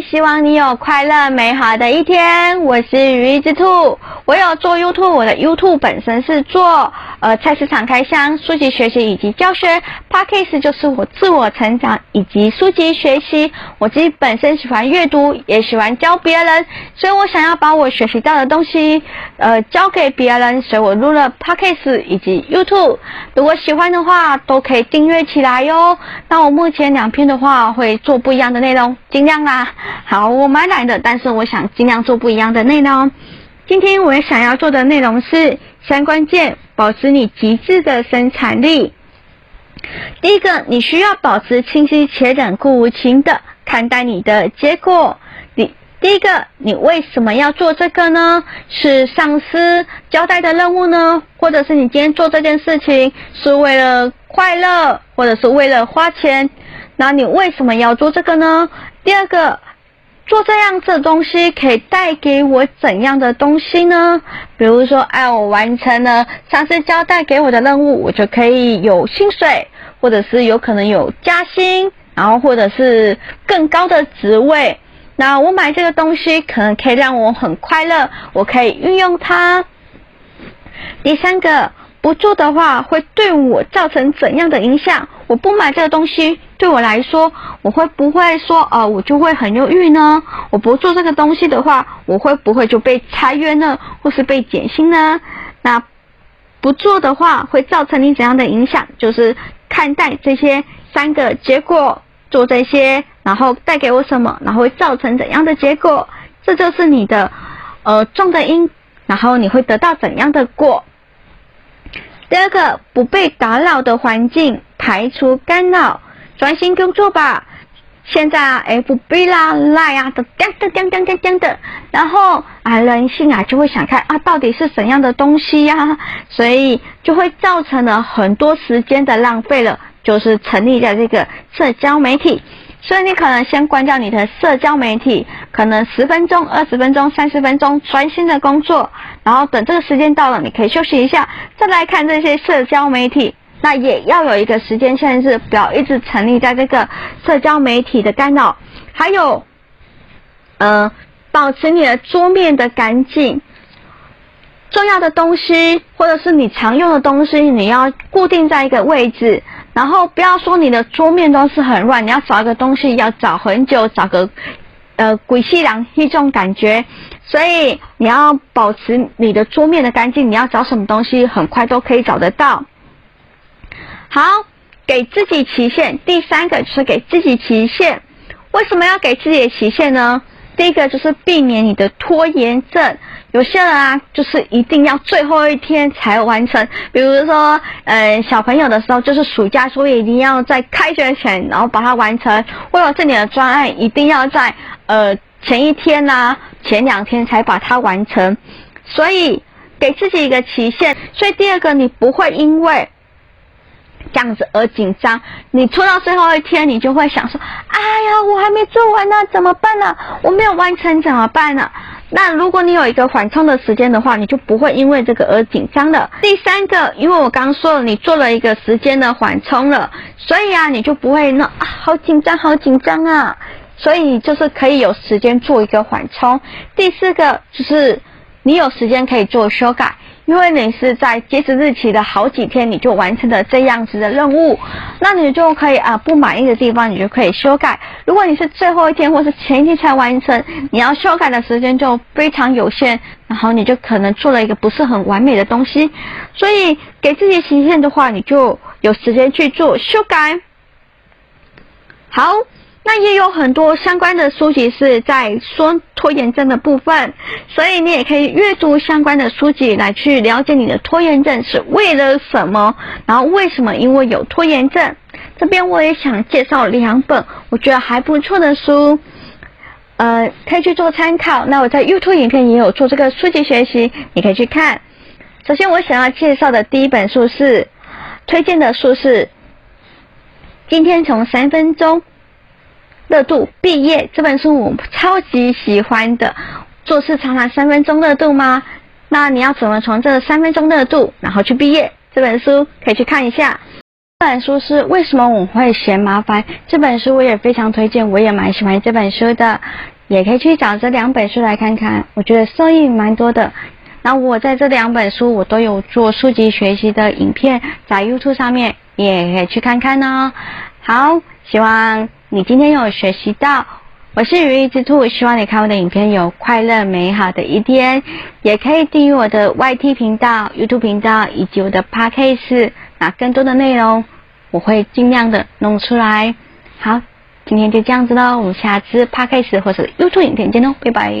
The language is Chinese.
希望你有快乐美好的一天。我是鱼之兔，我有做 YouTube，我的 YouTube 本身是做呃菜市场开箱、书籍学习以及教学。Podcast 就是我自我成长以及书籍学习。我自己本身喜欢阅读，也喜欢教别人，所以我想要把我学习到的东西呃教给别人，所以我录了 Podcast 以及 YouTube。如果喜欢的话，都可以订阅起来哟。那我目前两篇的话会做不一样的内容，尽量啦。好，我蛮懒的，但是我想尽量做不一样的内容。今天我想要做的内容是三关键，保持你极致的生产力。第一个，你需要保持清晰且冷酷无情的看待你的结果。第第一个，你为什么要做这个呢？是上司交代的任务呢？或者是你今天做这件事情是为了快乐，或者是为了花钱？那你为什么要做这个呢？第二个，做这样子的东西可以带给我怎样的东西呢？比如说，哎，我完成了上司交代给我的任务，我就可以有薪水，或者是有可能有加薪，然后或者是更高的职位。那我买这个东西可能可以让我很快乐，我可以运用它。第三个。不做的话，会对我造成怎样的影响？我不买这个东西，对我来说，我会不会说，呃，我就会很忧郁呢？我不做这个东西的话，我会不会就被裁员了，或是被减薪呢？那不做的话，会造成你怎样的影响？就是看待这些三个结果，做这些，然后带给我什么，然后会造成怎样的结果？这就是你的，呃，种的因，然后你会得到怎样的果？第二个，不被打扰的环境，排除干扰，专心工作吧。现在啊，FB 啦、Line 啊，都叮叮叮叮叮叮的，然后啊，人性啊就会想看啊，到底是怎样的东西呀、所以就会造成了很多时间的浪费了，就是成立在这个社交媒体。所以你可能先关掉你的社交媒体，可能十分钟、二十分钟、三十分钟专心的工作，然后等这个时间到了，你可以休息一下，再来看这些社交媒体。那也要有一个时间限制，不要一直沉溺在这个社交媒体的干扰。还有，呃，保持你的桌面的干净，重要的东西或者是你常用的东西，你要固定在一个位置。然后不要说你的桌面都是很乱，你要找一个东西要找很久，找个呃鬼西凉一种感觉。所以你要保持你的桌面的干净，你要找什么东西很快都可以找得到。好，给自己期限。第三个就是给自己期限。为什么要给自己的期限呢？第一个就是避免你的拖延症。有些人啊，就是一定要最后一天才完成。比如说，呃，小朋友的时候，就是暑假作业一定要在开学前，然后把它完成；或者是你的专案，一定要在呃前一天呐、前两天才把它完成。所以给自己一个期限。所以第二个，你不会因为这样子而紧张。你拖到最后一天，你就会想说：“哎呀，我还没做完呢，怎么办呢？我没有完成怎么办呢？”那如果你有一个缓冲的时间的话，你就不会因为这个而紧张了。第三个，因为我刚刚说了，你做了一个时间的缓冲了，所以啊，你就不会那啊，好紧张，好紧张啊。所以你就是可以有时间做一个缓冲。第四个就是你有时间可以做修改。因为你是在截止日期的好几天，你就完成了这样子的任务，那你就可以啊，不满意的地方你就可以修改。如果你是最后一天或是前一天才完成，你要修改的时间就非常有限，然后你就可能做了一个不是很完美的东西。所以给自己期限的话，你就有时间去做修改。好。那也有很多相关的书籍是在说拖延症的部分，所以你也可以阅读相关的书籍来去了解你的拖延症是为了什么，然后为什么因为有拖延症。这边我也想介绍两本我觉得还不错的书，呃，可以去做参考。那我在 YouTube 影片也有做这个书籍学习，你可以去看。首先我想要介绍的第一本书是推荐的书是今天从三分钟。热度毕业这本书我超级喜欢的，做事常常三分钟热度吗？那你要怎么从这三分钟热度然后去毕业？这本书可以去看一下。这本书是为什么我会嫌麻烦？这本书我也非常推荐，我也蛮喜欢这本书的，也可以去找这两本书来看看，我觉得受益蛮多的。那我在这两本书我都有做书籍学习的影片，在 YouTube 上面也可以去看看哦。好，希望你今天有学习到。我是如意之兔，希望你看我的影片有快乐美好的一天，也可以订阅我的 YT 频道、YouTube 频道以及我的 Podcast，那更多的内容我会尽量的弄出来。好，今天就这样子喽，我们下次 Podcast 或者 YouTube 影片见喽，拜拜。